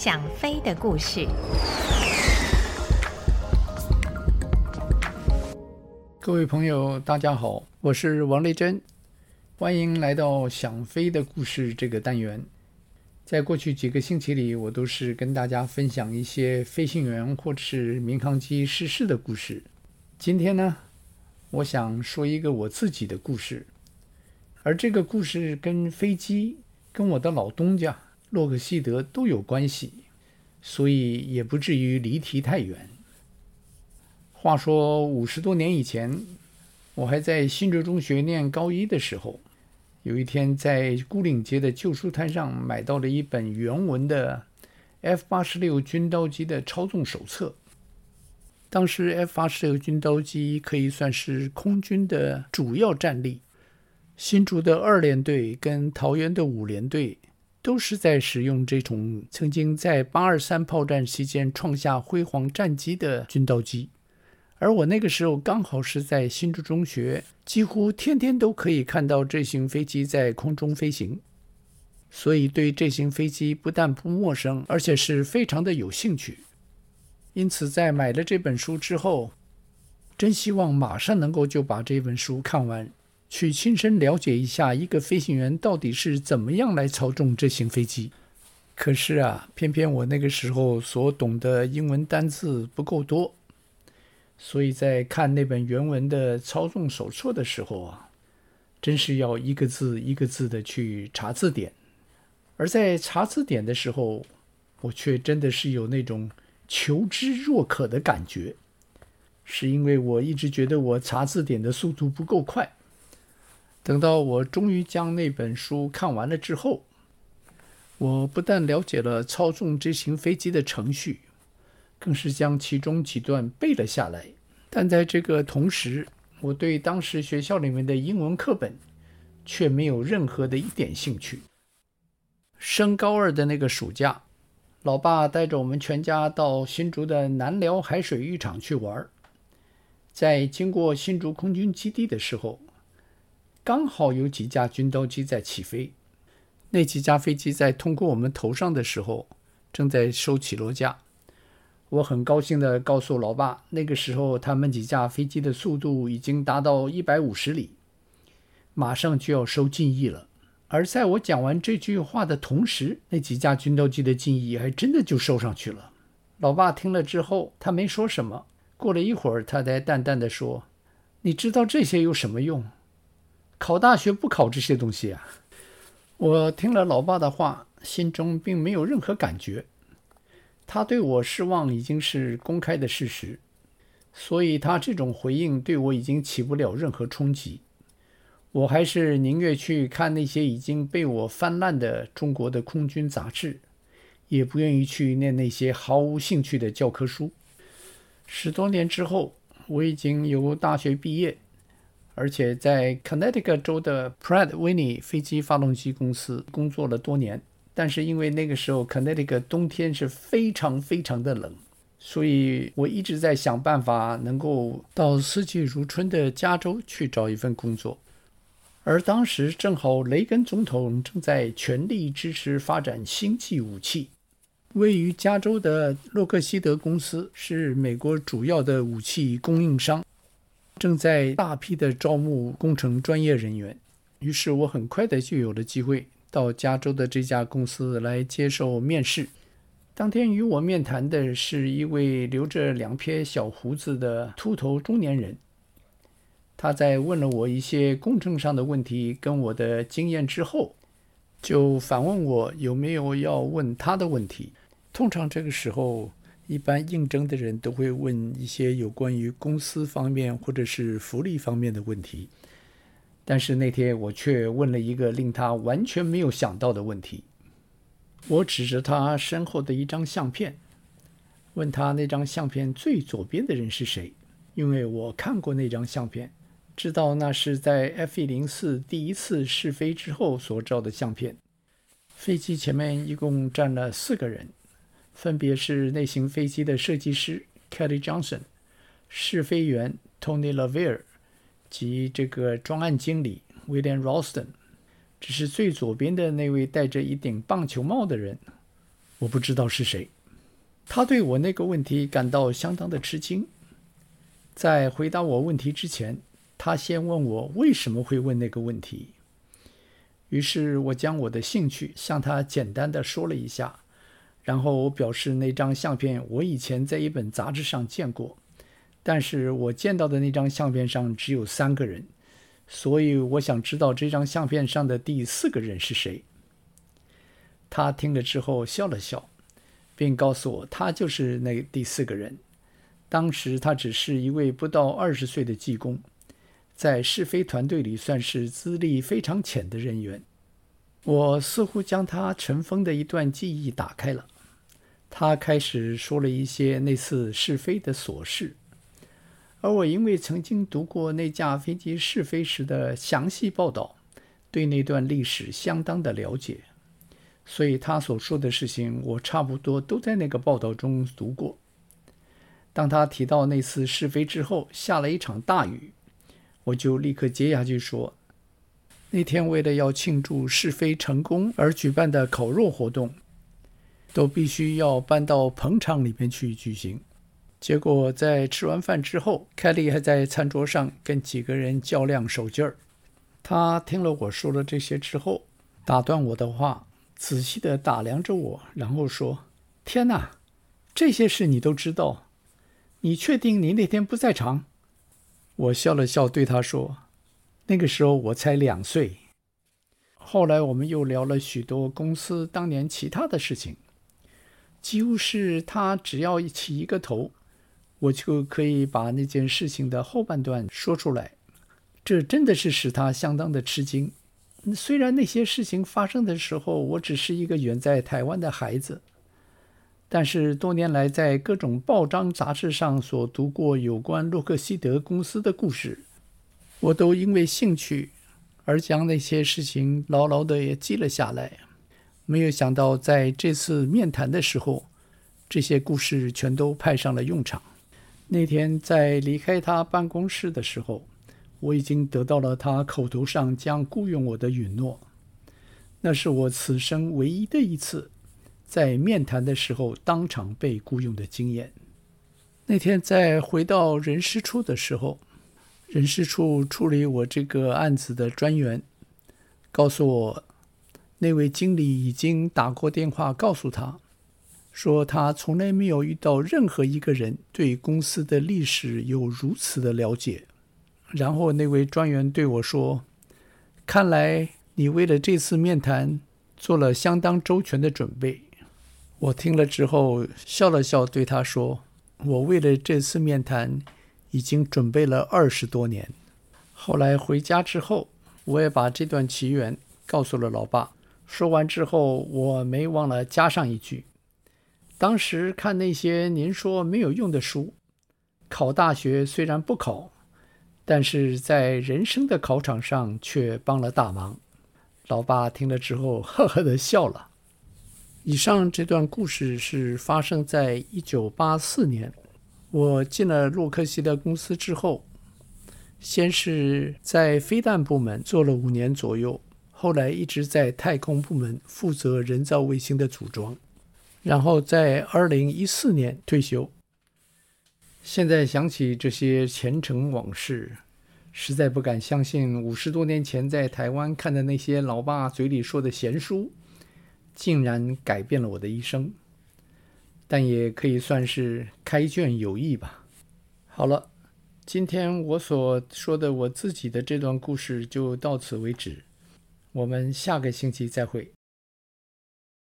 想飞的故事。各位朋友，大家好，我是王丽珍，欢迎来到《想飞的故事》这个单元。在过去几个星期里，我都是跟大家分享一些飞行员或者是民航机失事的故事。今天呢，我想说一个我自己的故事，而这个故事跟飞机、跟我的老东家洛克希德都有关系，所以也不至于离题太远。话说五十多年以前，我还在新竹中学念高一的时候，有一天在牯岭街的旧书摊上买到了一本原文的 F 八十六军刀机的操纵手册。当时 F 八十六军刀机可以算是空军的主要战力，新竹的二联队跟桃园的五联队都是在使用这种曾经在八二三炮战期间创下辉煌战绩的军刀机。而我那个时候刚好是在新竹中学，几乎天天都可以看到这型飞机在空中飞行，所以对这型飞机不但不陌生，而且是非常的有兴趣。因此，在买了这本书之后，真希望马上能够就把这本书看完，去亲身了解一下一个飞行员到底是怎么样来操纵这型飞机。可是啊，偏偏我那个时候所懂的英文单字不够多。所以在看那本原文的操纵手册的时候啊，真是要一个字一个字的去查字典。而在查字典的时候，我却真的是有那种求知若渴的感觉，是因为我一直觉得我查字典的速度不够快。等到我终于将那本书看完了之后，我不但了解了操纵这型飞机的程序。更是将其中几段背了下来，但在这个同时，我对当时学校里面的英文课本却没有任何的一点兴趣。升高二的那个暑假，老爸带着我们全家到新竹的南寮海水浴场去玩，在经过新竹空军基地的时候，刚好有几架军刀机在起飞，那几架飞机在通过我们头上的时候，正在收起落架。我很高兴地告诉老爸，那个时候他们几架飞机的速度已经达到一百五十里，马上就要收襟翼了。而在我讲完这句话的同时，那几架军刀机的襟翼还真的就收上去了。老爸听了之后，他没说什么。过了一会儿，他才淡淡地说：“你知道这些有什么用？考大学不考这些东西啊。”我听了老爸的话，心中并没有任何感觉。他对我失望已经是公开的事实，所以他这种回应对我已经起不了任何冲击。我还是宁愿去看那些已经被我翻烂的中国的空军杂志，也不愿意去念那些毫无兴趣的教科书。十多年之后，我已经由大学毕业，而且在 Connecticut 州的 Pratt Whitney 飞机发动机公司工作了多年。但是因为那个时候，Connecticut 冬天是非常非常的冷，所以我一直在想办法能够到四季如春的加州去找一份工作。而当时正好雷根总统正在全力支持发展星际武器，位于加州的洛克希德公司是美国主要的武器供应商，正在大批的招募工程专业人员。于是我很快的就有了机会。到加州的这家公司来接受面试。当天与我面谈的是一位留着两撇小胡子的秃头中年人。他在问了我一些工程上的问题跟我的经验之后，就反问我有没有要问他的问题。通常这个时候，一般应征的人都会问一些有关于公司方面或者是福利方面的问题。但是那天我却问了一个令他完全没有想到的问题。我指着他身后的一张相片，问他那张相片最左边的人是谁？因为我看过那张相片，知道那是在 F-104 第一次试飞之后所照的相片。飞机前面一共站了四个人，分别是内型飞机的设计师 Kelly Johnson、试飞员 Tony LaVere。及这个专案经理 William Ralston，只是最左边的那位戴着一顶棒球帽的人，我不知道是谁。他对我那个问题感到相当的吃惊。在回答我问题之前，他先问我为什么会问那个问题。于是我将我的兴趣向他简单的说了一下，然后我表示那张相片我以前在一本杂志上见过，但是我见到的那张相片上只有三个人，所以我想知道这张相片上的第四个人是谁。他听了之后笑了笑，并告诉我他就是那第四个人。当时他只是一位不到二十岁的技工。在试飞团队里算是资历非常浅的人员。我似乎将他尘封的一段记忆打开了。他开始说了一些那次试飞的琐事，而我因为曾经读过那架飞机试飞时的详细报道，对那段历史相当的了解，所以他所说的事情我差不多都在那个报道中读过。当他提到那次试飞之后下了一场大雨。我就立刻接下去说，那天为了要庆祝试飞成功而举办的烤肉活动，都必须要搬到棚场里面去举行。结果在吃完饭之后，凯利还在餐桌上跟几个人较量手劲儿。他听了我说了这些之后，打断我的话，仔细地打量着我，然后说：“天哪，这些事你都知道？你确定你那天不在场？”我笑了笑，对他说：“那个时候我才两岁。”后来我们又聊了许多公司当年其他的事情，几乎是他只要一起一个头，我就可以把那件事情的后半段说出来。这真的是使他相当的吃惊。虽然那些事情发生的时候，我只是一个远在台湾的孩子。但是多年来，在各种报章杂志上所读过有关洛克希德公司的故事，我都因为兴趣而将那些事情牢牢地也记了下来。没有想到在这次面谈的时候，这些故事全都派上了用场。那天在离开他办公室的时候，我已经得到了他口头上将雇佣我的允诺。那是我此生唯一的一次。在面谈的时候当场被雇佣的经验。那天在回到人事处的时候，人事处处理我这个案子的专员告诉我，那位经理已经打过电话告诉他，说他从来没有遇到任何一个人对公司的历史有如此的了解。然后那位专员对我说：“看来你为了这次面谈做了相当周全的准备。”我听了之后笑了笑，对他说：“我为了这次面谈，已经准备了二十多年。”后来回家之后，我也把这段奇缘告诉了老爸。说完之后，我没忘了加上一句：“当时看那些您说没有用的书，考大学虽然不考，但是在人生的考场上却帮了大忙。”老爸听了之后，呵呵地笑了。以上这段故事是发生在一九八四年。我进了洛克希德公司之后，先是在飞弹部门做了五年左右，后来一直在太空部门负责人造卫星的组装，然后在二零一四年退休。现在想起这些前尘往事，实在不敢相信五十多年前在台湾看的那些老爸嘴里说的闲书。竟然改变了我的一生，但也可以算是开卷有益吧。好了，今天我所说的我自己的这段故事就到此为止，我们下个星期再会。